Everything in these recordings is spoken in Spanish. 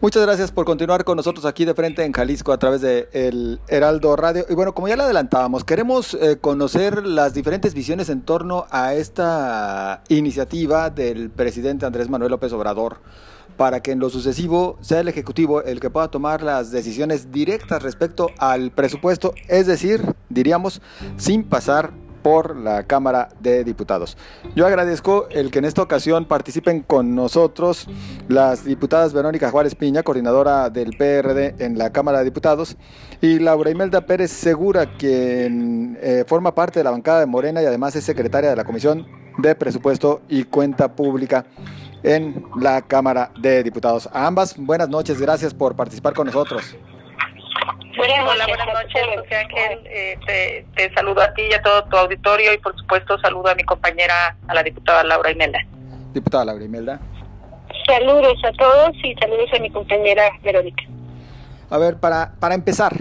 Muchas gracias por continuar con nosotros aquí de frente en Jalisco a través de el Heraldo Radio. Y bueno, como ya le adelantábamos, queremos eh, conocer las diferentes visiones en torno a esta iniciativa del presidente Andrés Manuel López Obrador para que en lo sucesivo sea el Ejecutivo el que pueda tomar las decisiones directas respecto al presupuesto, es decir, diríamos, sin pasar por la Cámara de Diputados. Yo agradezco el que en esta ocasión participen con nosotros las diputadas Verónica Juárez Piña, coordinadora del PRD en la Cámara de Diputados, y Laura Imelda Pérez Segura, quien eh, forma parte de la bancada de Morena y además es secretaria de la Comisión de Presupuesto y Cuenta Pública en la Cámara de Diputados. A ambas, buenas noches, gracias por participar con nosotros. Hola, buenas noches, José Ángel. Eh, te, saludo a ti y a todo tu auditorio y por supuesto saludo a mi compañera, a la diputada Laura Imelda. Diputada Laura Imelda. Saludos a todos y saludos a mi compañera Verónica. A ver, para, para empezar,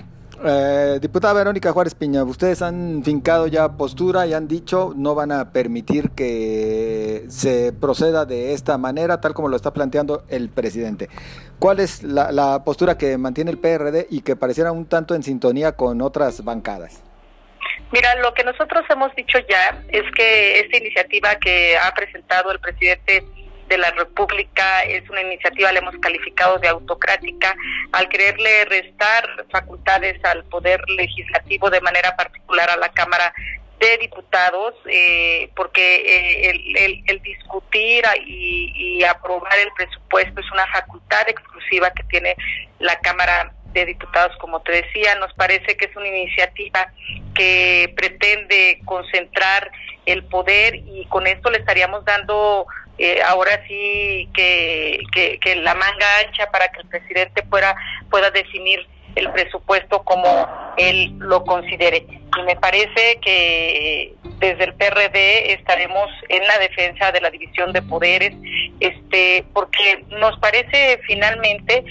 eh, diputada Verónica Juárez Piña, ustedes han fincado ya postura y han dicho no van a permitir que se proceda de esta manera, tal como lo está planteando el presidente. ¿Cuál es la, postura que mantiene el PRD y que pareciera un tanto en sintonía con otras bancadas? Mira, lo que nosotros hemos dicho ya es que esta iniciativa que ha presentado el presidente de la República es una iniciativa, la hemos calificado de autocrática, al quererle restar facultades al Poder Legislativo, de manera particular a la Cámara de Diputados, eh, porque eh, el, discutir y, y aprobar el presupuesto es una facultad exclusiva que tiene la Cámara de Diputados, como te decía, nos parece que es una iniciativa que pretende concentrar el poder y con esto le estaríamos dando eh, ahora sí que, que, la manga ancha para que el presidente pueda, pueda definir el presupuesto como él lo considere. Y me parece que desde el PRD estaremos en la defensa de la división de poderes, este, porque nos parece finalmente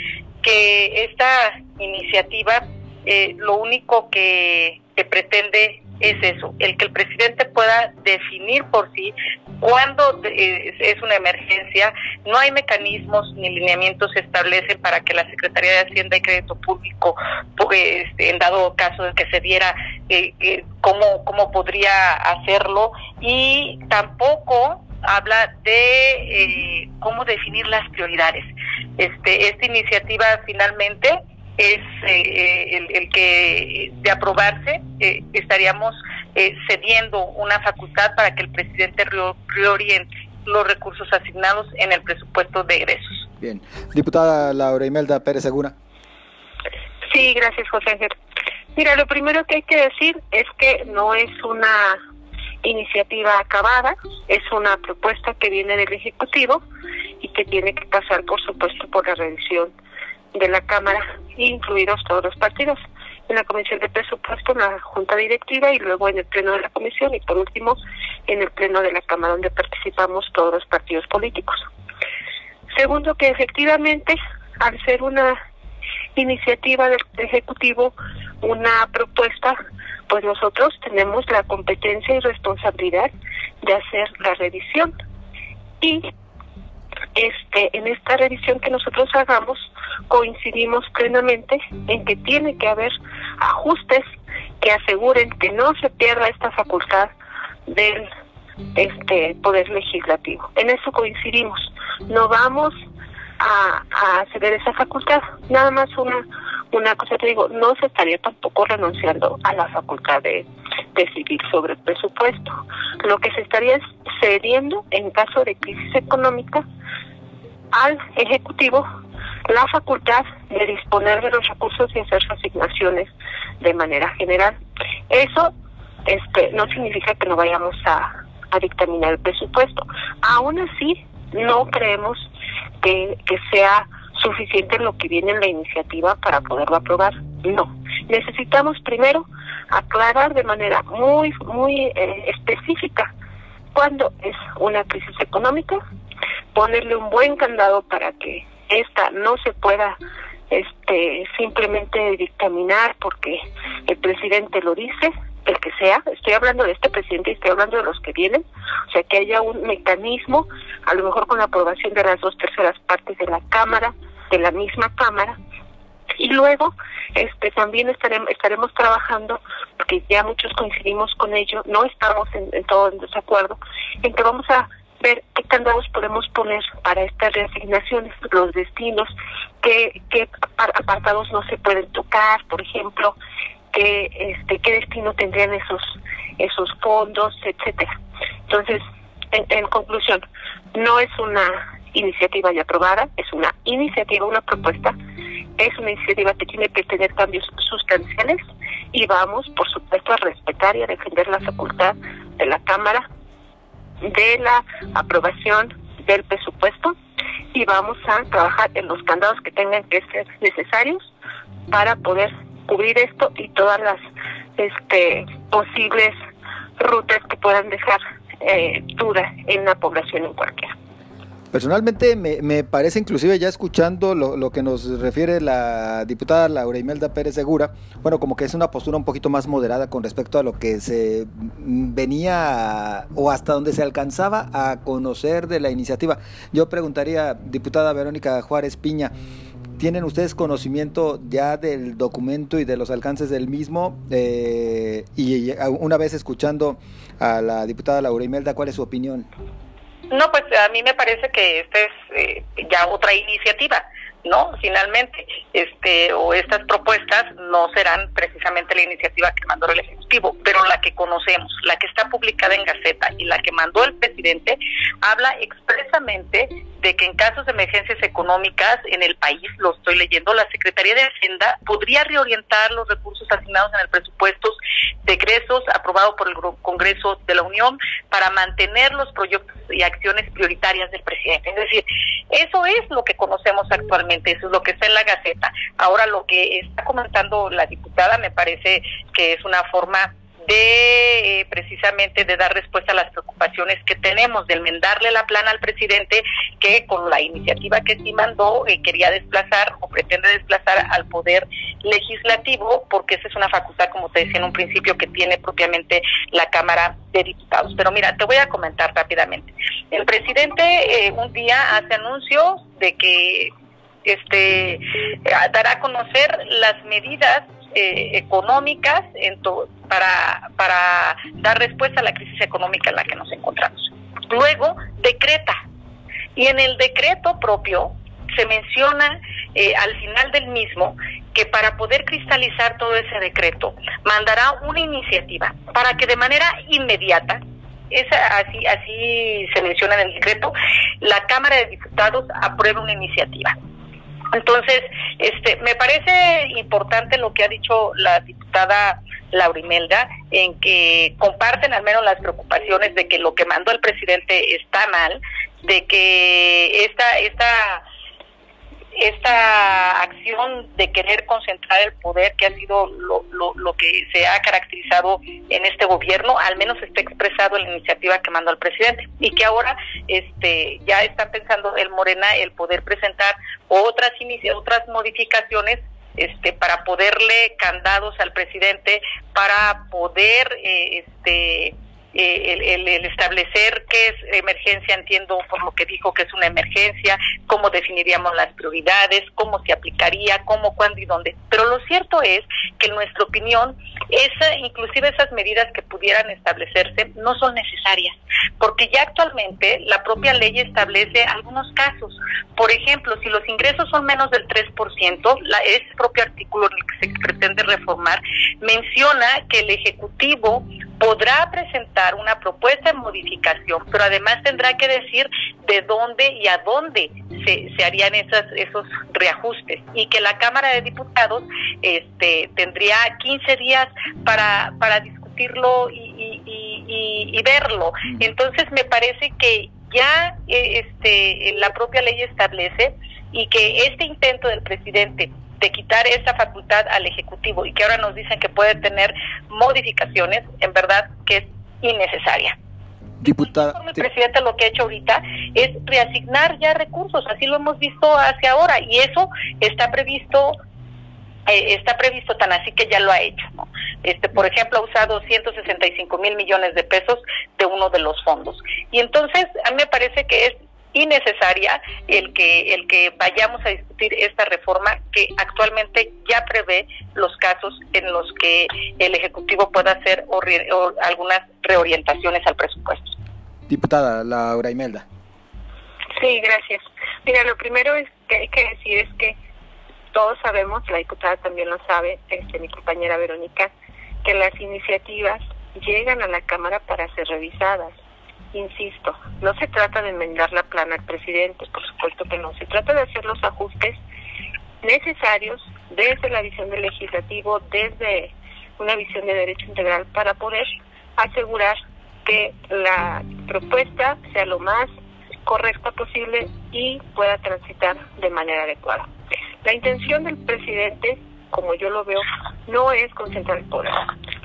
que esta iniciativa eh, lo único que, que pretende es eso, el que el presidente pueda definir por sí cuándo es una emergencia, no hay mecanismos ni lineamientos se establecen para que la Secretaría de Hacienda y Crédito Público, pues, en dado caso de que se diera, eh, eh, cómo, cómo podría hacerlo y tampoco habla de eh, cómo definir las prioridades. Este, esta iniciativa finalmente es el, el, que de aprobarse estaríamos eh, cediendo una facultad para que el presidente reoriente los recursos asignados en el presupuesto de egresos. Bien. Diputada Laura Imelda Pérez Segura. Sí, gracias, José Ángel. Mira, lo primero que hay que decir es que no es una iniciativa acabada, es una propuesta que viene del Ejecutivo y que tiene que pasar, por supuesto, por la revisión de la Cámara, incluidos todos los partidos en la Comisión de Presupuesto, en la Junta Directiva y luego en el Pleno de la Comisión y por último en el Pleno de la Cámara donde participamos todos los partidos políticos. Segundo, que efectivamente al ser una iniciativa del Ejecutivo, una propuesta, pues nosotros tenemos la competencia y responsabilidad de hacer la revisión. Y este, en esta revisión que nosotros hagamos, coincidimos plenamente en que tiene que haber ajustes que aseguren que no se pierda esta facultad del este poder legislativo. En eso coincidimos. No vamos a, a ceder esa facultad. Nada más una una cosa te digo, no se estaría tampoco renunciando a la facultad de decidir sobre el presupuesto. Lo que se estaría cediendo en caso de crisis económica al Ejecutivo la facultad de disponer de los recursos y hacer sus asignaciones de manera general. Eso este, no significa que no vayamos a, a dictaminar el presupuesto. Aún así, no creemos que, que sea suficiente lo que viene en la iniciativa para poderlo aprobar. No. Necesitamos primero aclarar de manera muy, muy eh, específica cuándo es una crisis económica, ponerle un buen candado para que esta no se pueda este simplemente dictaminar porque el presidente lo dice, el que sea, estoy hablando de este presidente y estoy hablando de los que vienen, o sea que haya un mecanismo, a lo mejor con la aprobación de las dos terceras partes de la Cámara, de la misma Cámara. Y luego este también estaremos estaremos trabajando porque ya muchos coincidimos con ello no estamos en, en todo en desacuerdo en que vamos a ver qué candados podemos poner para estas reasignaciones, los destinos, qué, qué apartados no se pueden tocar, por ejemplo, qué, este, qué destino tendrían esos, esos fondos, etcétera. Entonces, en, en conclusión, no es una iniciativa ya aprobada, es una iniciativa, una propuesta, es una iniciativa que tiene que tener cambios sustanciales y vamos, por supuesto, a respetar y a defender la facultad de la Cámara de la aprobación del presupuesto y vamos a trabajar en los candados que tengan que ser necesarios para poder cubrir esto y todas las este posibles rutas que puedan dejar eh, duda en la población en cualquiera. Personalmente me, me, parece, inclusive ya escuchando lo, lo, que nos refiere la diputada Laura Imelda Pérez Segura, bueno, como que es una postura un poquito más moderada con respecto a lo que se venía o hasta donde se alcanzaba a conocer de la iniciativa. Yo preguntaría, diputada Verónica Juárez Piña, ¿Tienen ustedes conocimiento ya del documento y de los alcances del mismo? Eh, y una vez escuchando a la diputada Laura Imelda, ¿cuál es su opinión? No, pues a mí me parece que esta es eh, ya otra iniciativa. ¿no? Finalmente, este o estas propuestas no serán precisamente la iniciativa que mandó el Ejecutivo, pero la que conocemos, la que está publicada en Gaceta y la que mandó el presidente, habla expresamente de que en casos de emergencias económicas en el país, lo estoy leyendo, la Secretaría de Hacienda podría reorientar los recursos asignados en el presupuesto de egresos aprobado por el Congreso de la Unión para mantener los proyectos y acciones prioritarias del presidente. Es decir, eso es lo que conocemos actualmente, eso es lo que está en la Gaceta. Ahora, lo que está comentando la diputada me parece que es una forma de eh, precisamente de dar respuesta a las preocupaciones que tenemos, de enmendarle la plana al presidente que con la iniciativa que sí mandó eh, quería desplazar o pretende desplazar al poder legislativo, porque esa es una facultad, como te decía en un principio, que tiene propiamente la Cámara de Diputados. Pero mira, te voy a comentar rápidamente. El presidente eh, un día hace anuncio de que este dará a conocer las medidas eh, económicas en para, para dar respuesta a la crisis económica en la que nos encontramos. Luego, decreta. Y en el decreto propio se menciona eh, al final del mismo que para poder cristalizar todo ese decreto mandará una iniciativa para que de manera inmediata esa, así, así se menciona en el decreto, la Cámara de Diputados apruebe una iniciativa. Entonces, este, me parece importante lo que ha dicho la diputada Laurimelda, en que comparten al menos las preocupaciones de que lo que mandó el presidente está mal, de que esta, esta esta acción de querer concentrar el poder que ha sido lo, lo, lo, que se ha caracterizado en este gobierno, al menos está expresado en la iniciativa que mandó el presidente. Y que ahora este ya está pensando el Morena el poder presentar otras otras modificaciones este para poderle candados al presidente para poder eh, este eh, el, establecer qué es emergencia, entiendo por lo que dijo que es una emergencia, cómo definiríamos las prioridades, cómo se aplicaría, cómo, cuándo y dónde. Pero lo cierto es que en nuestra opinión, esa, inclusive esas medidas que pudieran establecerse no son necesarias, porque ya actualmente la propia ley establece algunos casos. Por ejemplo, si los ingresos son menos del 3%, la, ese propio artículo en el que se pretende reformar menciona que el Ejecutivo podrá presentar una propuesta de modificación, pero además tendrá que decir de dónde y a dónde se, se harían esas, esos reajustes y que la Cámara de Diputados este, tendría 15 días para, para discutirlo y, y, verlo. Mm. Entonces me parece que ya eh, este, la propia ley establece y que este intento del presidente de quitar esa facultad al Ejecutivo y que ahora nos dicen que puede tener modificaciones, en verdad que es innecesaria. Diputada. El presidente lo que ha hecho ahorita es reasignar ya recursos, así lo hemos visto hacia ahora y eso está previsto eh, está previsto tan así que ya lo ha hecho, ¿no? Este, por ejemplo, ha usado 165 mil millones de pesos de uno de los fondos. Y entonces, a mí me parece que es innecesaria el que el que vayamos a discutir esta reforma que actualmente ya prevé los casos en los que el ejecutivo pueda hacer algunas reorientaciones al presupuesto. Diputada Laura Imelda. Sí, gracias. Mira, lo primero es que hay que decir es que todos sabemos, la diputada también lo sabe, este, mi compañera Verónica, que las iniciativas llegan a la Cámara para ser revisadas. Insisto, no se trata de enmendar la plana al presidente, por supuesto que no, se trata de hacer los ajustes necesarios desde la visión del legislativo, desde una visión de derecho integral para poder asegurar que la propuesta sea lo más correcta posible y pueda transitar de manera adecuada. La intención del presidente, como yo lo veo, no es concentrar el poder.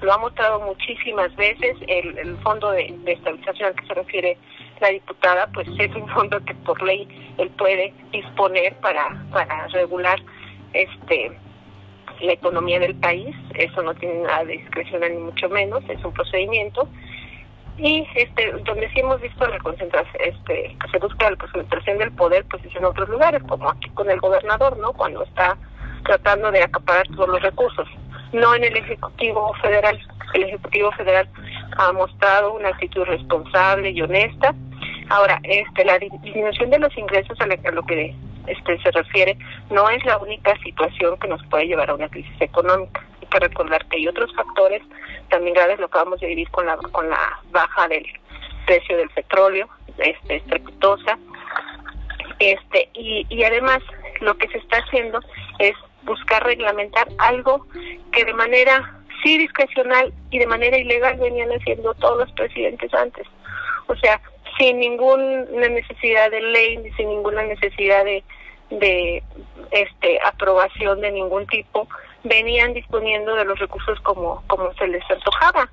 Lo ha mostrado muchísimas veces. El, fondo de, estabilización al que se refiere la diputada, pues es un fondo que por ley él puede disponer para, para regular este la economía del país. Eso no tiene nada de discreción ni mucho menos. Es un procedimiento y este donde sí hemos visto la concentración este que se busca la concentración del poder pues es en otros lugares como aquí con el gobernador no cuando está tratando de acaparar todos los recursos no en el ejecutivo federal. El ejecutivo federal ha mostrado una actitud responsable y honesta. Ahora este la disminución de los ingresos a, lo que este se refiere no es la única situación que nos puede llevar a una crisis económica. Hay que recordar que hay otros factores también graves lo acabamos de vivir con la con la baja del precio del petróleo este estrepitosa. Este y, y además lo que se está haciendo es buscar reglamentar algo que de manera sí discrecional y de manera ilegal venían haciendo todos los presidentes antes o sea sin ninguna necesidad de ley ni sin ninguna necesidad de de este aprobación de ningún tipo venían disponiendo de los recursos como, como se les antojaba.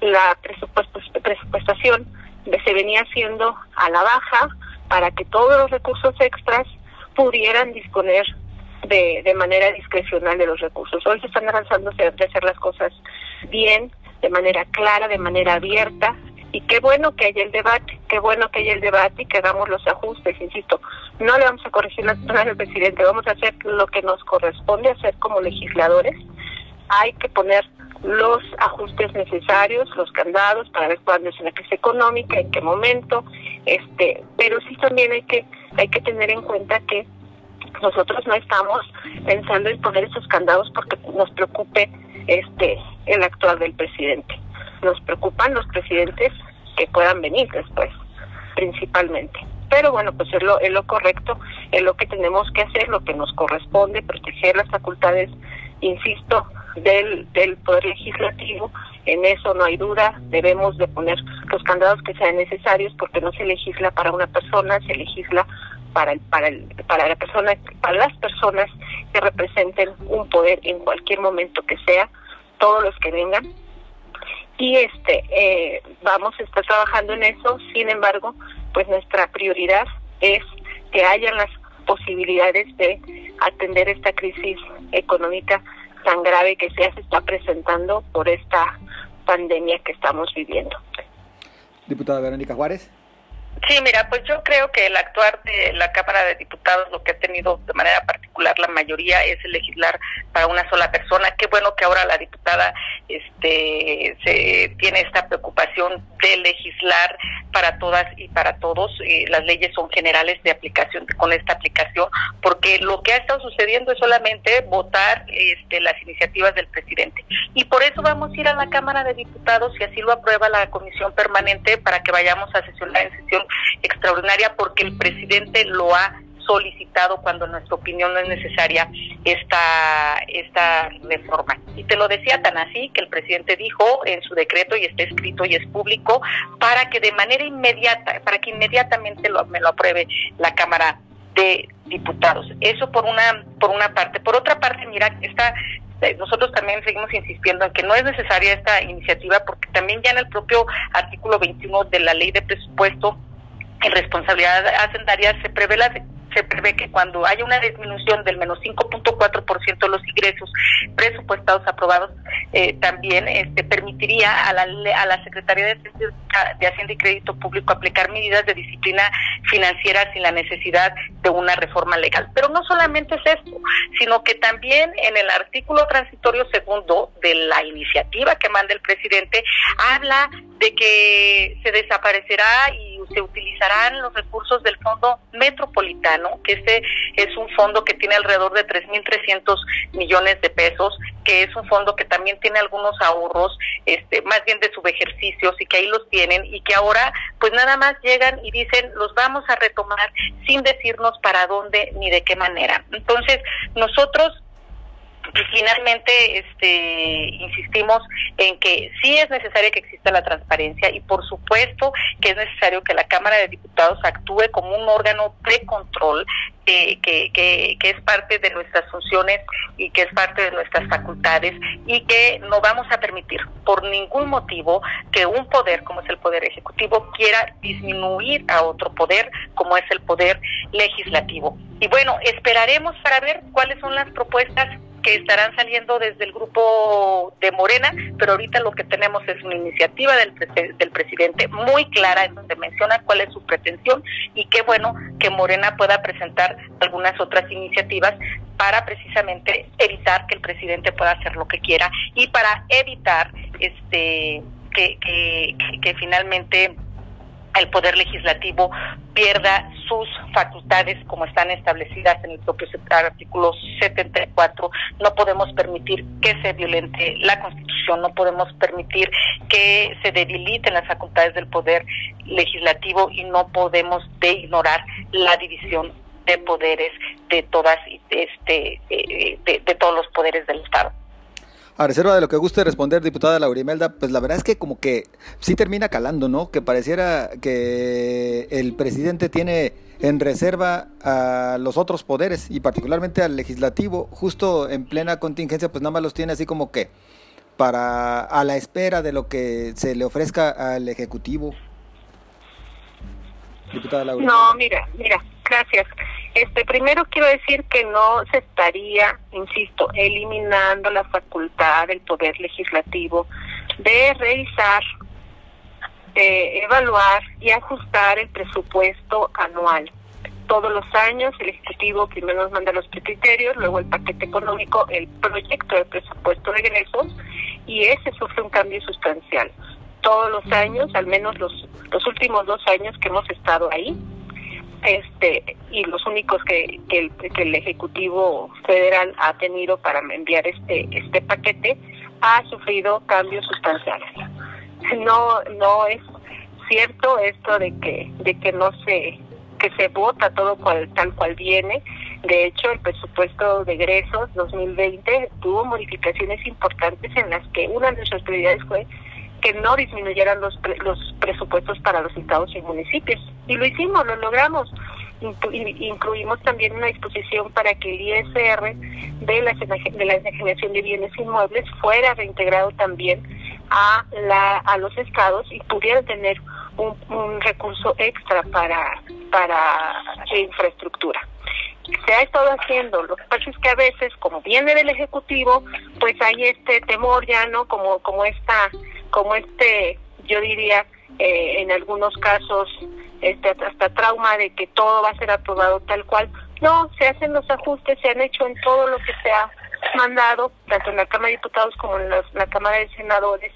La presupuestación se venía haciendo a la baja para que todos los recursos extras pudieran disponer de, de manera discrecional de los recursos. Hoy se están avanzando de hacer las cosas bien, de manera clara, de manera abierta, y qué bueno que haya el debate, qué bueno que haya el debate y que hagamos los ajustes, insisto, no le vamos a corregir la zona del presidente, vamos a hacer lo que nos corresponde hacer como legisladores, hay que poner los ajustes necesarios, los candados para ver cuándo es una crisis económica, en qué momento, este, pero sí también hay que hay que tener en cuenta que nosotros no estamos pensando en poner esos candados porque nos preocupe este el actual del presidente nos preocupan los presidentes que puedan venir después, principalmente. Pero bueno, pues es lo, es lo correcto, es lo que tenemos que hacer, lo que nos corresponde, proteger las facultades, insisto, del, del Poder Legislativo. En eso no hay duda, debemos de poner los candados que sean necesarios porque no se legisla para una persona, se legisla para el, para el, para la persona, para las personas que representen un poder en cualquier momento que sea, todos los que vengan, y este eh, vamos a estar trabajando en eso sin embargo pues nuestra prioridad es que haya las posibilidades de atender esta crisis económica tan grave que se está presentando por esta pandemia que estamos viviendo. Diputada Verónica Juárez. Sí, mira, pues yo creo que el actuar de la Cámara de Diputados, lo que ha tenido de manera particular la mayoría es el legislar para una sola persona. Qué bueno que ahora la diputada este se tiene esta preocupación de legislar para todas y para todos. Eh, las leyes son generales de aplicación con esta aplicación, porque lo que ha estado sucediendo es solamente votar este, las iniciativas del presidente. Y por eso vamos a ir a la Cámara de Diputados, y así lo aprueba la Comisión Permanente, para que vayamos a sesionar en sesión extraordinaria porque el presidente lo ha solicitado cuando en nuestra opinión no es necesaria esta esta reforma. Y te lo decía tan así que el presidente dijo en su decreto y está escrito y es público para que de manera inmediata, para que inmediatamente lo, me lo apruebe la Cámara de Diputados. Eso por una por una parte. Por otra parte, mira, esta eh, nosotros también seguimos insistiendo en que no es necesaria esta iniciativa porque también ya en el propio artículo 21 de la ley de presupuesto en responsabilidad hacendaria se prevé la se prevé que cuando haya una disminución del menos 5.4% de los ingresos presupuestados aprobados, eh, también este, permitiría a la, a la Secretaría de, de Hacienda y Crédito Público aplicar medidas de disciplina financiera sin la necesidad de una reforma legal. Pero no solamente es esto, sino que también en el artículo transitorio segundo de la iniciativa que manda el presidente habla de que se desaparecerá y se utilizarán los recursos del Fondo Metropolitano, que este es un fondo que tiene alrededor de 3.300 millones de pesos, que es un fondo que también tiene algunos ahorros, este, más bien de subejercicios y que ahí los tienen y que ahora pues nada más llegan y dicen los vamos a retomar sin decirnos para dónde ni de qué manera. Entonces, nosotros finalmente este insistimos en que sí es necesario que exista la transparencia y por supuesto que es necesario que la Cámara de Diputados actúe como un órgano de control que, que, que, es parte de nuestras funciones y que es parte de nuestras facultades y que no vamos a permitir por ningún motivo que un poder como es el poder ejecutivo quiera disminuir a otro poder como es el poder legislativo. Y bueno, esperaremos para ver cuáles son las propuestas que estarán saliendo desde el grupo de Morena, pero ahorita lo que tenemos es una iniciativa del, del presidente muy clara en donde menciona cuál es su pretensión y qué bueno que Morena pueda presentar algunas otras iniciativas para precisamente evitar que el presidente pueda hacer lo que quiera y para evitar este que, que, que finalmente el Poder Legislativo pierda sus facultades como están establecidas en el propio artículo 74. No podemos permitir que se violente la Constitución, no podemos permitir que se debiliten las facultades del Poder Legislativo y no podemos de ignorar la división de poderes de todas este de todos los poderes del Estado. A reserva de lo que guste responder, diputada Laurimelda, pues la verdad es que como que sí termina calando, ¿no? Que pareciera que el presidente tiene en reserva a los otros poderes y particularmente al legislativo, justo en plena contingencia, pues nada más los tiene así como que para a la espera de lo que se le ofrezca al ejecutivo. Diputada Laurimelda. No, mira, mira, gracias. Este, primero quiero decir que no se estaría, insisto, eliminando la facultad del poder legislativo de revisar, de evaluar y ajustar el presupuesto anual. Todos los años el Ejecutivo primero nos manda los criterios, luego el paquete económico, el proyecto de presupuesto de egresos y ese sufre un cambio sustancial. Todos los años, al menos los, los últimos dos años que hemos estado ahí, este y los únicos que, que, el, ejecutivo federal ha tenido para enviar este este paquete ha sufrido cambios sustanciales. No no es cierto esto de que de que no se que se vota todo cual, tal cual viene. De hecho el presupuesto de egresos 2020 tuvo modificaciones importantes en las que una de nuestras prioridades fue que no disminuyeran los, los presupuestos para los estados y municipios. Y lo hicimos, lo logramos. incluimos también una disposición para que el ISR de la, de la generación de bienes inmuebles fuera reintegrado también a, la, a los estados y pudiera tener un, un recurso extra para, para infraestructura se ha estado haciendo. Lo que pasa es que a veces, como viene del Ejecutivo, pues hay este temor ya, ¿no? Como, como esta como este, yo diría, eh, en algunos casos, este, hasta trauma de que todo va a ser aprobado tal cual. No, se hacen los ajustes, se han hecho en todo lo que se ha mandado, tanto en la Cámara de Diputados como en la Cámara de Senadores.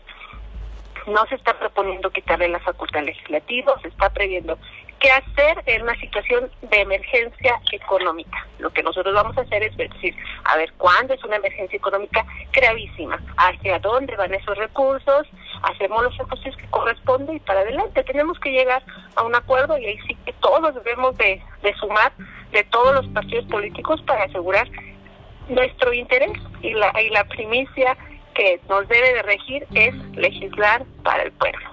No se está proponiendo quitarle la facultad legislativa, se está previendo qué hacer en una situación de emergencia económica. Lo que nosotros vamos a hacer es decir, a ver, ¿cuándo es una emergencia económica gravísima? ¿Hacia dónde van esos recursos? Hacemos los ajustes que corresponden y para adelante. Tenemos que llegar a un acuerdo y ahí sí que todos debemos de, sumar de todos los partidos políticos para asegurar nuestro interés y la, y la primicia que nos debe de regir es legislar para el pueblo.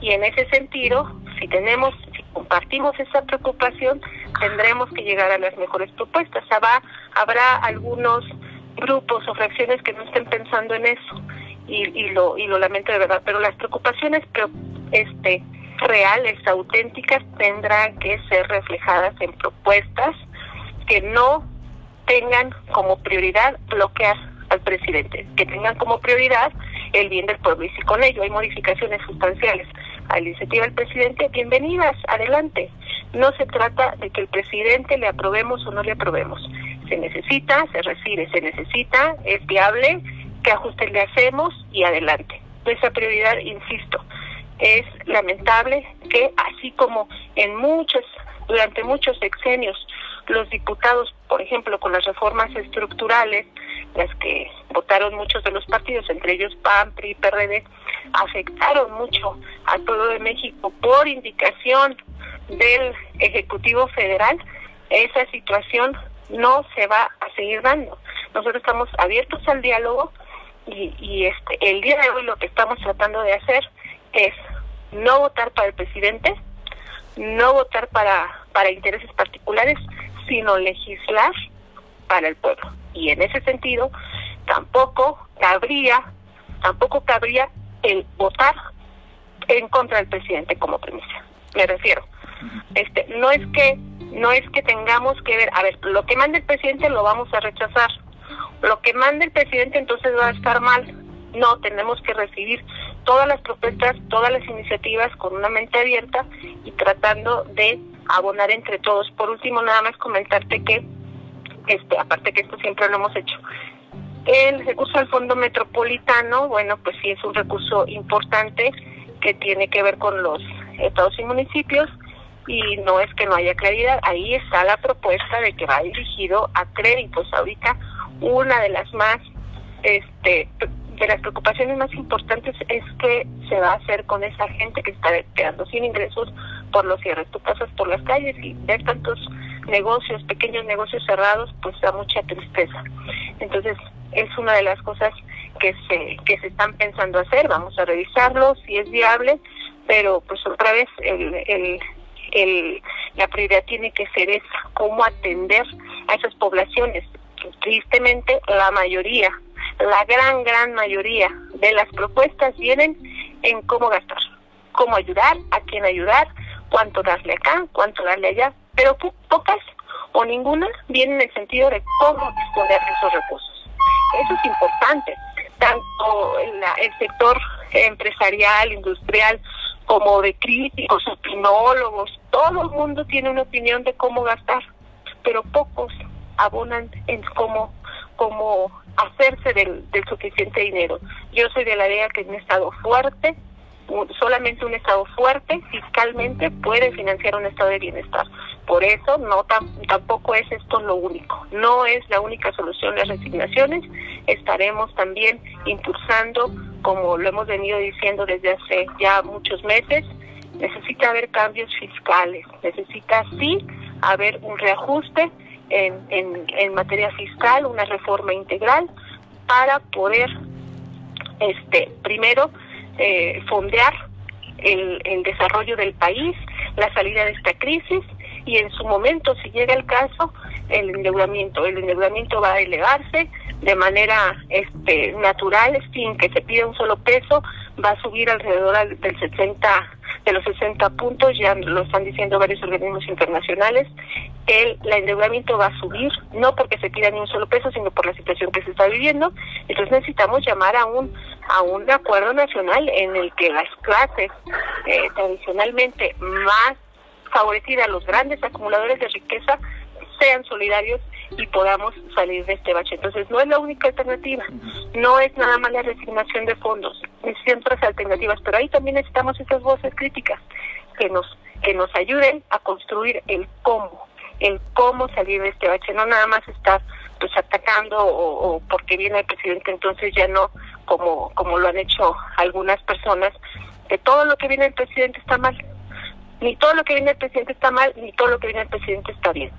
Y en ese sentido, si tenemos compartimos esa preocupación, tendremos que llegar a las mejores propuestas. Habrá, habrá algunos grupos o fracciones que no estén pensando en eso y, y lo y lo lamento de verdad, pero las preocupaciones este reales, auténticas, tendrán que ser reflejadas en propuestas que no tengan como prioridad bloquear al presidente, que tengan como prioridad el bien del pueblo. Y si con ello hay modificaciones sustanciales a la iniciativa del presidente, bienvenidas, adelante. No se trata de que el presidente le aprobemos o no le aprobemos. Se necesita, se recibe, se necesita, es viable, qué ajustes le hacemos y adelante. Esa prioridad, insisto, es lamentable que así como en muchos, durante muchos sexenios, los diputados, por ejemplo, con las reformas estructurales, las que votaron muchos de los partidos, entre ellos PAN, PRI, PRD, afectaron mucho al pueblo de México por indicación del Ejecutivo Federal, esa situación no se va a seguir dando. Nosotros estamos abiertos al diálogo y, y este el día de hoy lo que estamos tratando de hacer es no votar para el presidente, no votar para, para intereses particulares, sino legislar para el pueblo. Y en ese sentido, tampoco cabría, tampoco cabría el votar en contra del presidente como premisa. Me refiero. Este, no es que no es que tengamos que ver, a ver, lo que manda el presidente lo vamos a rechazar. Lo que manda el presidente entonces va a estar mal. No, tenemos que recibir todas las propuestas, todas las iniciativas con una mente abierta y tratando de abonar entre todos. Por último, nada más comentarte que, este, aparte que esto siempre lo hemos hecho, el recurso al Fondo Metropolitano, bueno, pues sí es un recurso importante que tiene que ver con los estados y municipios y no es que no haya claridad, ahí está la propuesta de que va dirigido a créditos. Ahorita una de las más este de las preocupaciones más importantes es que se va a hacer con esa gente que está quedando sin ingresos por los cierres. Tú pasas por las calles y ver tantos negocios, pequeños negocios cerrados, pues da mucha tristeza. Entonces, es una de las cosas que se que se están pensando hacer. Vamos a revisarlo si es viable, pero pues otra vez el, el, el, la prioridad tiene que ser esa, cómo atender a esas poblaciones. Tristemente, la mayoría la gran, gran mayoría de las propuestas vienen en cómo gastar, cómo ayudar, a quién ayudar, cuánto darle acá, cuánto darle allá, pero pocas o ninguna vienen en el sentido de cómo disponer de esos recursos. Eso es importante. Tanto el, el sector empresarial, industrial, como de críticos, opinólogos, todo el mundo tiene una opinión de cómo gastar, pero pocos abonan en cómo, cómo hacerse del, del suficiente dinero. Yo soy de la idea que un Estado fuerte, solamente un Estado fuerte fiscalmente puede financiar un Estado de bienestar. Por eso no tampoco es esto lo único, no es la única solución las resignaciones. Estaremos también impulsando, como lo hemos venido diciendo desde hace ya muchos meses, necesita haber cambios fiscales, necesita sí haber un reajuste en, en, materia fiscal, una reforma integral para poder, este, primero, eh, fondear el, el desarrollo del país, la salida de esta crisis y en su momento, si llega el caso, el endeudamiento. El endeudamiento va a elevarse de manera este, natural, sin que se pida un solo peso, va a subir alrededor del 60 de los 60 puntos, ya lo están diciendo varios organismos internacionales, el, el endeudamiento va a subir, no porque se pida ni un solo peso, sino por la situación que se está viviendo. Entonces necesitamos llamar a un a un acuerdo nacional en el que las clases eh, tradicionalmente más favorecidas, los grandes acumuladores de riqueza, sean solidarios y podamos salir de este bache. Entonces, no es la única alternativa, no es nada más la resignación de fondos, necesitan otras alternativas, pero ahí también necesitamos estas voces críticas que nos que nos ayuden a construir el cómo, el cómo salir de este bache, no nada más estar pues atacando o, o porque viene el presidente, entonces ya no, como, como lo han hecho algunas personas, que todo lo que viene el presidente está mal. Ni todo lo que viene el presidente está mal, ni todo lo que viene el presidente está bien.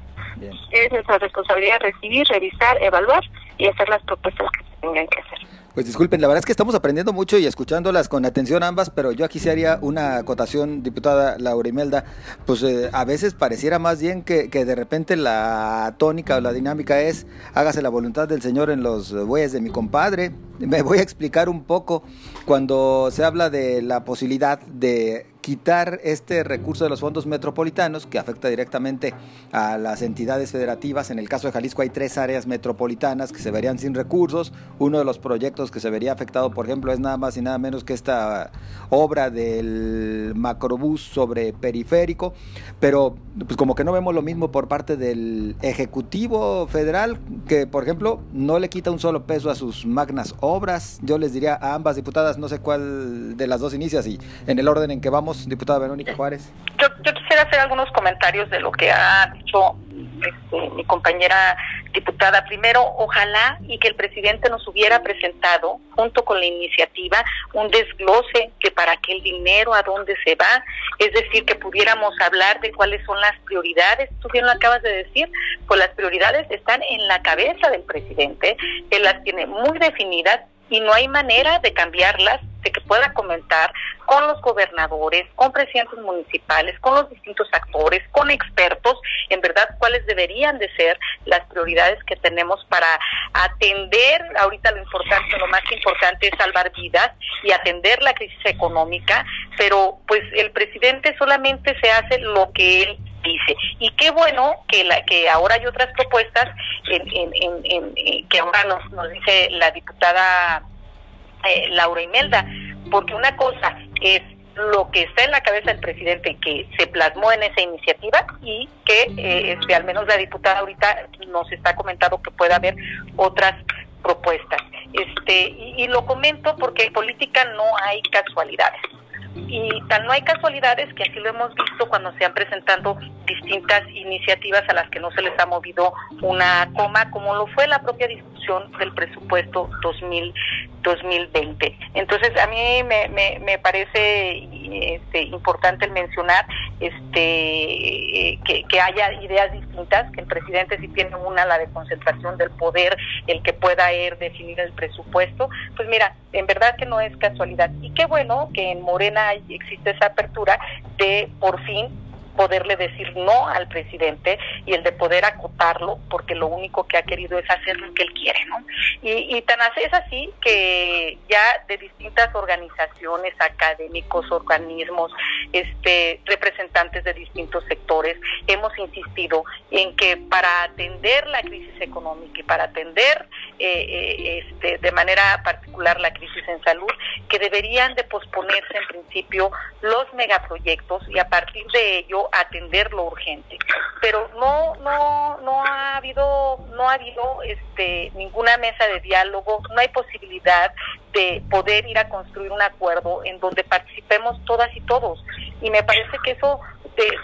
Es nuestra responsabilidad recibir, revisar, evaluar y hacer las propuestas que se tengan que hacer. Pues disculpen, la verdad es que estamos aprendiendo mucho y escuchándolas con atención ambas, pero yo aquí se haría una acotación, diputada Laura Imelda, pues eh, a veces pareciera más bien que, que, de repente la tónica o la dinámica es hágase la voluntad del Señor en los bueyes de mi compadre. Me voy a explicar un poco cuando se habla de la posibilidad de quitar este recurso de los fondos metropolitanos que afecta directamente a las entidades federativas. En el caso de Jalisco hay tres áreas metropolitanas que se verían sin recursos. Uno de los proyectos que se vería afectado, por ejemplo, es nada más y nada menos que esta obra del macrobús sobre periférico. Pero pues como que no vemos lo mismo por parte del Ejecutivo Federal, que por ejemplo no le quita un solo peso a sus magnas obras. Yo les diría a ambas diputadas, no sé cuál de las dos inicias y en el orden en que vamos, diputada Verónica Juárez. Yo, quisiera hacer algunos comentarios de lo que ha dicho este, mi compañera diputada. Primero, ojalá y que el presidente nos hubiera presentado, junto con la iniciativa, un desglose que para qué el dinero, a dónde se va, es decir, que pudiéramos hablar de cuáles son las prioridades. Tú bien lo acabas de decir, pues las prioridades están en la cabeza del presidente, él las tiene muy definidas y no hay manera de cambiarlas, que pueda comentar con los gobernadores, con presidentes municipales, con los distintos actores, con expertos, en verdad cuáles deberían de ser las prioridades que tenemos para atender, ahorita lo importante, lo más importante es salvar vidas y atender la crisis económica, pero pues el presidente solamente se hace lo que él dice. Y qué bueno que la que ahora hay otras propuestas en, en, en, que ahora nos, nos dice la diputada eh, Laura Imelda, porque una cosa es lo que está en la cabeza del presidente que se plasmó en esa iniciativa y que este, al menos la diputada ahorita nos está comentando que puede haber otras propuestas. Este, y, y lo comento porque en política no hay casualidades. Y tal no hay casualidades que así lo hemos visto cuando se han presentado distintas iniciativas a las que no se les ha movido una coma, como lo fue la propia discusión del presupuesto 2000, 2020. Entonces, a mí me, me, me parece este, importante el mencionar este que, haya ideas distintas, que el presidente si tiene una, la de concentración del poder, el que pueda ir definir el presupuesto. Pues mira, en verdad que no es casualidad. Y qué bueno que en Morena existe esa apertura de por fin poderle decir no al presidente y el de poder acotarlo porque lo único que ha querido es hacer lo que él quiere, ¿no? Y, y tan es así que ya de distintas organizaciones, académicos, organismos, este, representantes de distintos sectores, hemos insistido en que para atender la crisis económica y para atender eh, eh, este, de manera particular la crisis en salud, que deberían de posponerse en principio los megaproyectos y a partir de ello atender lo urgente. Pero no no no ha habido no ha habido este ninguna mesa de diálogo, no hay posibilidad de poder ir a construir un acuerdo en donde participemos todas y todos. Y me parece que eso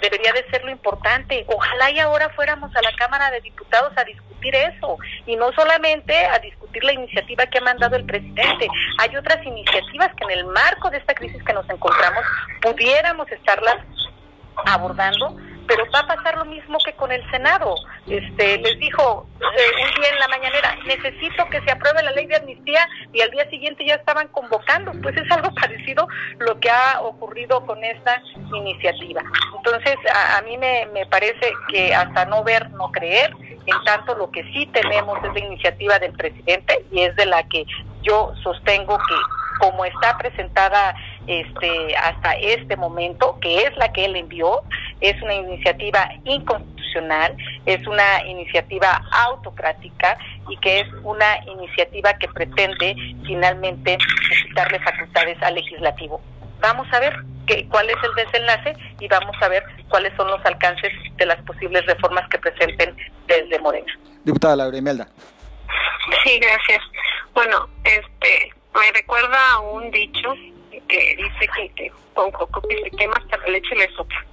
debería de ser lo importante. Ojalá y ahora fuéramos a la Cámara de Diputados a discutir eso y no solamente a discutir la iniciativa que ha mandado el presidente. Hay otras iniciativas que en el marco de esta crisis que nos encontramos pudiéramos estarlas abordando, pero va a pasar lo mismo que con el Senado. Este, les dijo eh, un día en la mañanera, necesito que se apruebe la ley de amnistía y al día siguiente ya estaban convocando. Pues es algo parecido lo que ha ocurrido con esta iniciativa. Entonces, a, a mí me, me parece que hasta no ver, no creer, en tanto lo que sí tenemos es la iniciativa del presidente y es de la que yo sostengo que como está presentada este hasta este momento, que es la que él envió, es una iniciativa inconstitucional, es una iniciativa autocrática y que es una iniciativa que pretende finalmente quitarle facultades al legislativo. Vamos a ver qué, cuál es el desenlace y vamos a ver cuáles son los alcances de las posibles reformas que presenten desde Morena. Diputada Laura Imelda. Sí, gracias. Bueno, este, me recuerda a un dicho que dice que, con coco se quema hasta la leche le sopla.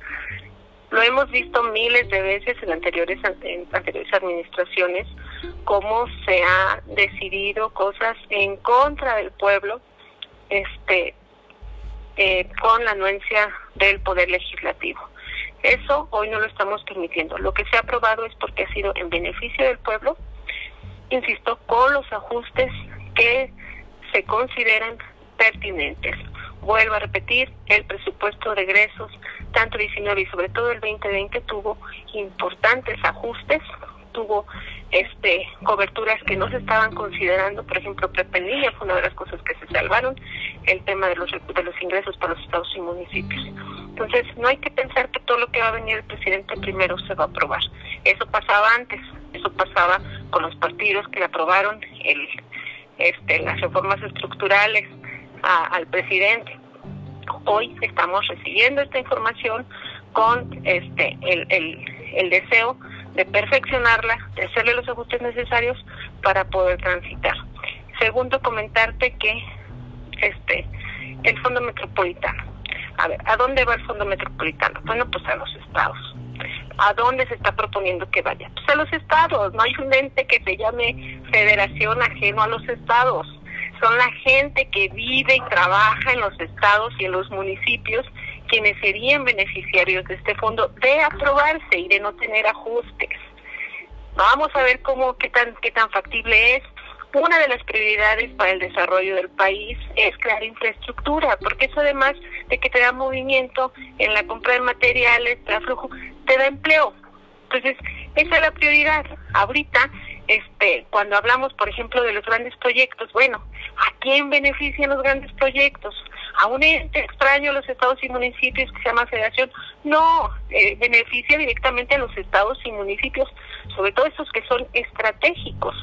Lo hemos visto miles de veces en anteriores en anteriores administraciones cómo se ha decidido cosas en contra del pueblo, este, eh, con la anuencia del poder legislativo. Eso hoy no lo estamos permitiendo. Lo que se ha aprobado es porque ha sido en beneficio del pueblo, insisto, con los ajustes que se consideran pertinentes. Vuelvo a repetir, el presupuesto de egresos, tanto 19 y sobre todo el 2020, tuvo importantes ajustes, tuvo este coberturas que no se estaban considerando, por ejemplo, Pepe fue una de las cosas que se salvaron, el tema de los, de los ingresos para los estados y municipios. Entonces, no hay que pensar que todo lo que va a venir el presidente primero se va a aprobar. Eso pasaba antes, eso pasaba con los partidos que aprobaron el, este, las reformas estructurales al presidente. Hoy estamos recibiendo esta información con este el, el, el deseo de perfeccionarla, de hacerle los ajustes necesarios para poder transitar. Segundo, comentarte que este el Fondo Metropolitano. A ver, ¿a dónde va el Fondo Metropolitano? Bueno, pues a los estados. ¿A dónde se está proponiendo que vaya? Pues a los estados. No hay un ente que se llame federación ajeno a los estados. Son la gente que vive y trabaja en los estados y en los municipios quienes serían beneficiarios de este fondo de aprobarse y de no tener ajustes. Vamos a ver cómo qué tan qué tan factible es. Una de las prioridades para el desarrollo del país es crear infraestructura, porque eso además de que te da movimiento en la compra de materiales, te da flujo, te da empleo. Entonces, esa es la prioridad. Ahorita, este, cuando hablamos, por ejemplo, de los grandes proyectos, bueno, ¿a quién benefician los grandes proyectos? a un ente extraño los estados y municipios que se llama federación. No, eh, beneficia directamente a los estados y municipios, sobre todo esos que son estratégicos.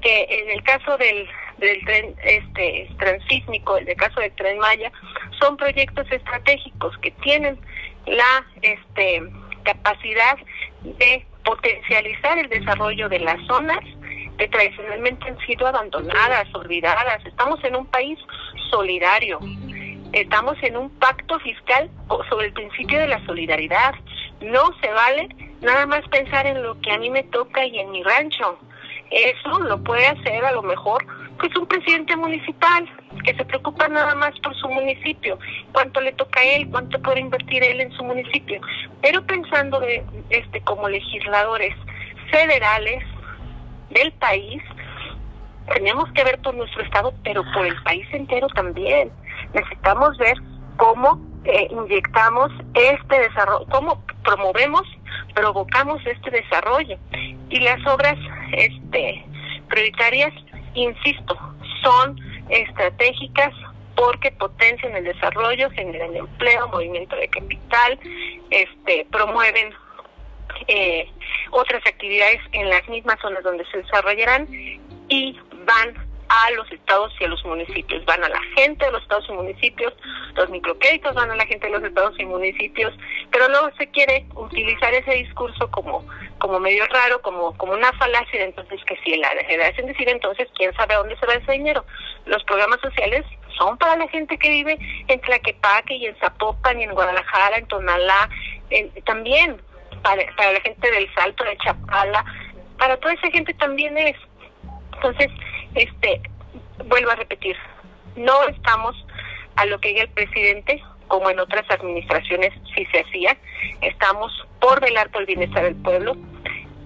Que en el caso del, del tren este transísmico, en el caso del tren Maya, son proyectos estratégicos que tienen la este capacidad de potencializar el desarrollo de las zonas que tradicionalmente han sido abandonadas, olvidadas. Estamos en un país solidario, estamos en un pacto fiscal sobre el principio de la solidaridad. No se vale nada más pensar en lo que a mí me toca y en mi rancho. Eso lo puede hacer a lo mejor pues un presidente municipal que se preocupa nada más por su municipio, cuánto le toca a él, cuánto puede invertir él en su municipio. Pero pensando de este como legisladores federales del país, tenemos que ver por nuestro estado, pero por el país entero también necesitamos ver cómo eh, inyectamos este desarrollo, cómo promovemos, provocamos este desarrollo. Y las obras este, prioritarias, insisto, son estratégicas porque potencian el desarrollo, generan empleo, movimiento de capital, este, promueven eh, otras actividades en las mismas zonas donde se desarrollarán y van a los estados y a los municipios. Van a la gente de los estados y municipios, los microcréditos van a la gente de los estados y municipios, pero luego se quiere utilizar ese discurso como como medio raro, como como una falacia, entonces que si la federación decide entonces quién sabe a dónde se va ese dinero. Los programas sociales son para la gente que vive en Tlaquepaque y en Zapopan y en Guadalajara, en Tonalá, también para, para la gente del Salto, de Chapala, para toda esa gente también es. Entonces, este, vuelvo a repetir, no estamos a lo que diga el presidente, como en otras administraciones sí se hacía, estamos por velar por el bienestar del pueblo.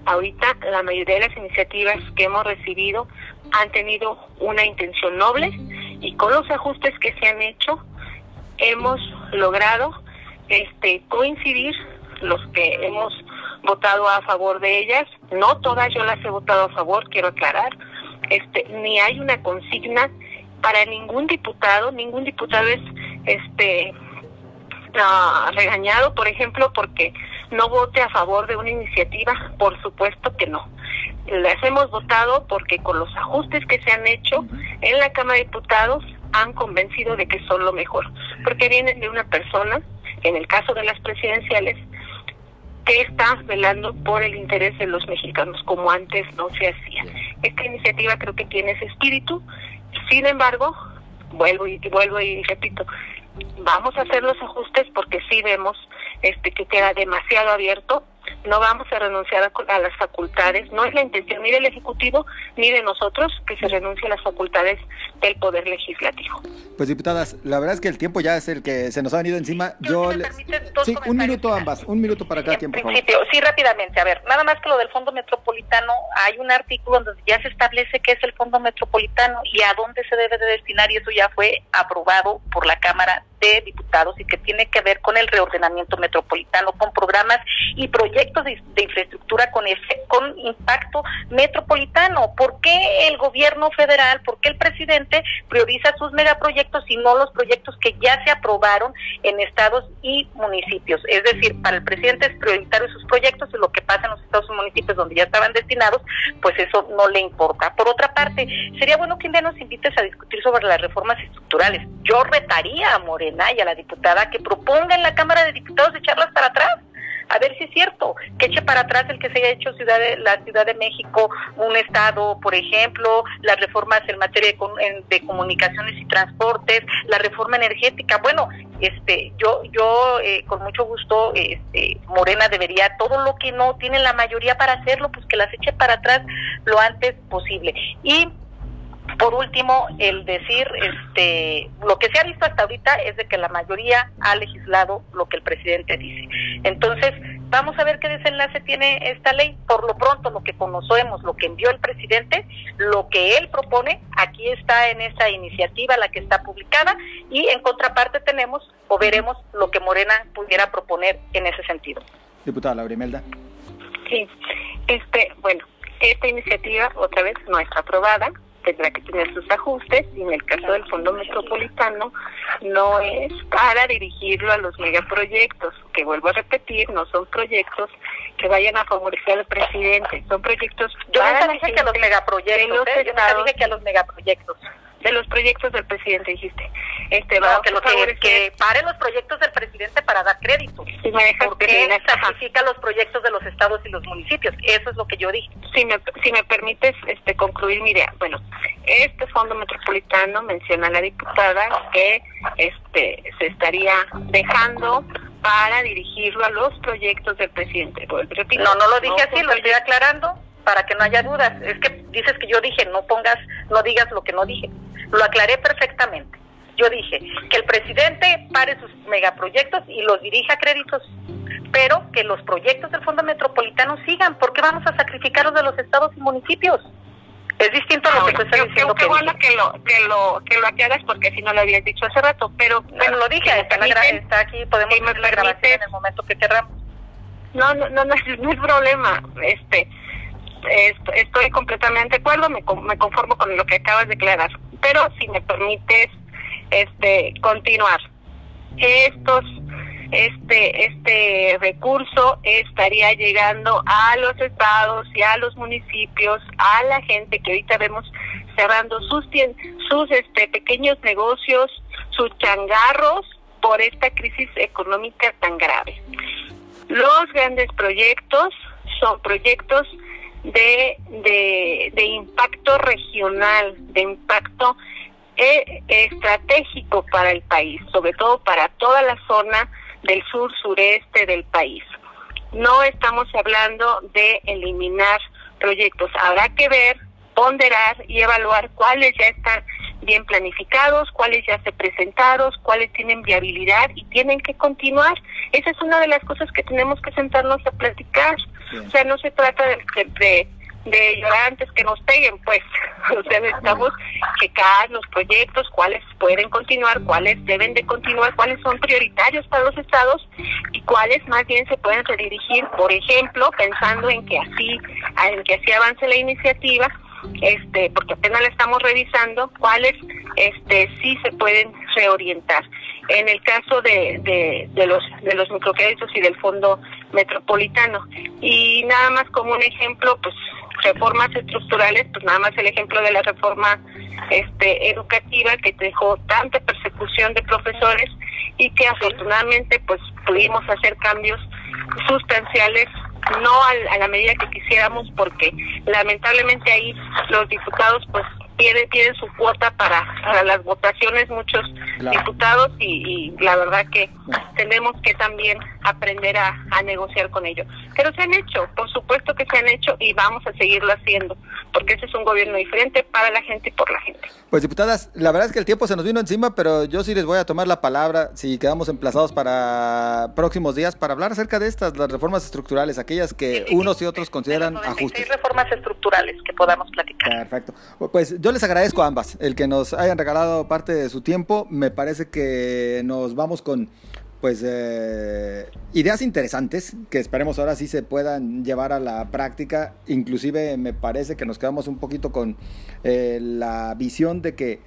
Ahorita la mayoría de las iniciativas que hemos recibido han tenido una intención noble y con los ajustes que se han hecho hemos logrado este coincidir los que hemos votado a favor de ellas, no todas yo las he votado a favor, quiero aclarar, este, ni hay una consigna para ningún diputado, ningún diputado es este uh, regañado, por ejemplo, porque no vote a favor de una iniciativa, por supuesto que no. Las hemos votado porque con los ajustes que se han hecho en la Cámara de Diputados han convencido de que son lo mejor, porque vienen de una persona, en el caso de las presidenciales, que está velando por el interés de los mexicanos, como antes no se hacía. Esta iniciativa creo que tiene ese espíritu. Sin embargo, vuelvo y vuelvo y repito, vamos a hacer los ajustes porque sí vemos este que queda demasiado abierto no vamos a renunciar a, las facultades, no es la intención ni del Ejecutivo ni de nosotros que se renuncie a las facultades del Poder Legislativo. Pues diputadas, la verdad es que el tiempo ya es el que se nos ha venido encima. Yo, Sí, un minuto ambas, un minuto para cada tiempo. Principio, sí, rápidamente, a ver, nada más que lo del Fondo Metropolitano, hay un artículo donde ya se establece qué es el Fondo Metropolitano y a dónde se debe de destinar y eso ya fue aprobado por la Cámara de Diputados y que tiene que ver con el reordenamiento metropolitano, con programas y proyectos de, infraestructura con, con impacto metropolitano. ¿Por qué el gobierno federal, por qué el presidente prioriza sus megaproyectos y no los proyectos que ya se aprobaron en estados y municipios? Es decir, para el presidente es prioritario sus proyectos y lo que pasa en los estados y municipios donde ya estaban destinados, pues eso no le importa. Por otra parte, sería bueno que un día nos invites a discutir sobre las reformas estructurales. Yo retaría a Morena y a la diputada que proponga en la Cámara de Diputados echarlas para atrás a ver si es cierto, que eche para atrás el que se haya hecho ciudad de, la Ciudad de México un estado, por ejemplo, las reformas en materia de, comunicaciones y transportes, la reforma energética. Bueno, este, yo, yo eh, con mucho gusto, este, Morena debería todo lo que no tiene la mayoría para hacerlo, pues que las eche para atrás lo antes posible. Y por último, el decir, este, lo que se ha visto hasta ahorita es de que la mayoría ha legislado lo que el presidente dice. Entonces, vamos a ver qué desenlace tiene esta ley. Por lo pronto, lo que conocemos, lo que envió el presidente, lo que él propone, aquí está en esa iniciativa, la que está publicada, y en contraparte tenemos o veremos lo que Morena pudiera proponer en ese sentido. Diputada Laura Imelda. Sí, este, bueno, esta iniciativa otra vez no está aprobada tendrá que tener sus ajustes y en el caso del Fondo Metropolitano no es para dirigirlo a los megaproyectos, que vuelvo a repetir, no son proyectos que vayan a favorecer al presidente, son proyectos Yo para no dije que a los megaproyectos, ¿eh? Yo no dije que a los megaproyectos de los proyectos del presidente, dijiste. Este, no, que, lo que, que pare los proyectos del presidente para dar crédito. Si me dejas porque sacrifica los proyectos de los estados y los municipios. Eso es lo que yo dije. Si me, si me permites este, concluir mi idea. Bueno, este fondo metropolitano menciona la diputada que este se estaría dejando para dirigirlo a los proyectos del presidente. no, no lo dije así, lo estoy aclarando para que no haya dudas. Es que dices que yo dije, no pongas, no digas lo que no dije. Lo aclaré perfectamente. Yo dije que el presidente pare sus megaproyectos y los dirija a créditos, pero que los proyectos del Fondo Metropolitano sigan. ¿Por qué vamos a sacrificarlos de los estados y municipios? Es distinto a lo que tú estás diciendo. Qué, bueno que lo, que lo, que lo aclaras porque si no lo habías dicho hace rato, pero... Bueno, lo dije, está, está, aquí, podemos ver la grabación en el momento que queramos. No, no, no, no, no es problema. Este, estoy completamente de acuerdo, me, me conformo con lo que acabas de declarar. Pero si me permites este continuar, estos este este recurso estaría llegando a los estados y a los municipios, a la gente que ahorita vemos cerrando sus sus este pequeños negocios, sus changarros por esta crisis económica tan grave. Los grandes proyectos son proyectos de, de, de impacto regional, de impacto eh, estratégico para el país, sobre todo para toda la zona del sur sureste del país. No estamos hablando de eliminar proyectos, habrá que ver, ponderar y evaluar cuáles ya están bien planificados, cuáles ya se presentaron, cuáles tienen viabilidad y tienen que continuar. Esa es una de las cosas que tenemos que sentarnos a platicar. O sea, no se trata de, de, de llorar antes que nos peguen, pues. O sea, necesitamos checar los proyectos, cuáles pueden continuar, cuáles deben de continuar, cuáles son prioritarios para los estados y cuáles más bien se pueden redirigir, por ejemplo, pensando en que así, en que así avance la iniciativa, este, porque apenas la estamos revisando, cuáles este sí se pueden reorientar. En el caso de, de, de los de los microcréditos y del fondo metropolitano. Y nada más como un ejemplo, pues reformas estructurales, pues nada más el ejemplo de la reforma este educativa que dejó tanta persecución de profesores y que afortunadamente pues pudimos hacer cambios sustanciales no a, la medida que quisiéramos porque lamentablemente ahí los diputados pues piden, su cuota para, para las votaciones muchos diputados y, la verdad que tenemos que también aprender a, negociar con ellos. Pero se han hecho, por supuesto que se han hecho y vamos a seguirlo haciendo, porque ese es un gobierno diferente para la gente y por la gente. Pues diputadas, la verdad es que el tiempo se nos vino encima, pero yo sí les voy a tomar la palabra si quedamos emplazados para próximos días para hablar acerca de estas, las reformas estructurales, aquellas que unos y otros consideran ajustes. reformas estructurales que podamos platicar. Perfecto. Pues yo les agradezco a ambas el que nos hayan regalado parte de su tiempo. Me parece que nos vamos con pues eh, ideas interesantes que esperemos ahora sí se puedan llevar a la práctica. Inclusive me parece que nos quedamos un poquito con eh, la visión de que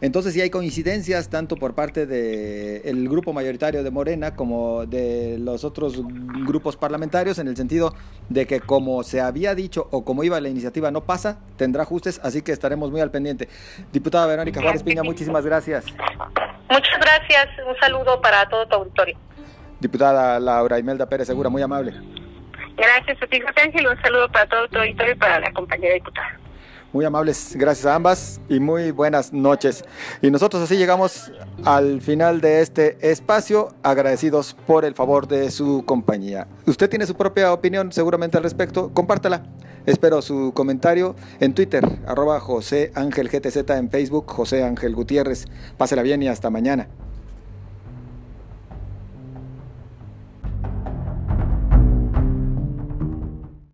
entonces sí hay coincidencias tanto por parte del grupo mayoritario de Morena como de los otros grupos parlamentarios en el sentido de que como se había dicho o como iba la iniciativa no pasa, tendrá ajustes, así que estaremos muy al pendiente. Diputada Verónica Juárez Piña, muchísimas gracias. Muchas gracias, un saludo para todo tu auditorio. Diputada Laura Imelda Pérez Segura, muy amable. Gracias a ti, José Ángel, un saludo para todo tu auditorio y para la compañera diputada. Muy amables, gracias a ambas y muy buenas noches. Y nosotros así llegamos al final de este espacio, agradecidos por el favor de su compañía. Usted tiene su propia opinión seguramente al respecto, compártala. Espero su comentario en Twitter, arroba José Ángel GTZ, en Facebook, José Ángel Gutiérrez. Pásela bien y hasta mañana.